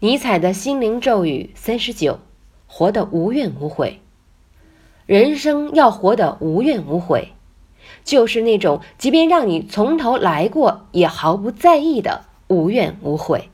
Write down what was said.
尼采的心灵咒语三十九活得无怨无悔。人生要活得无怨无悔就是那种即便让你从头来过也毫不在意的无怨无悔。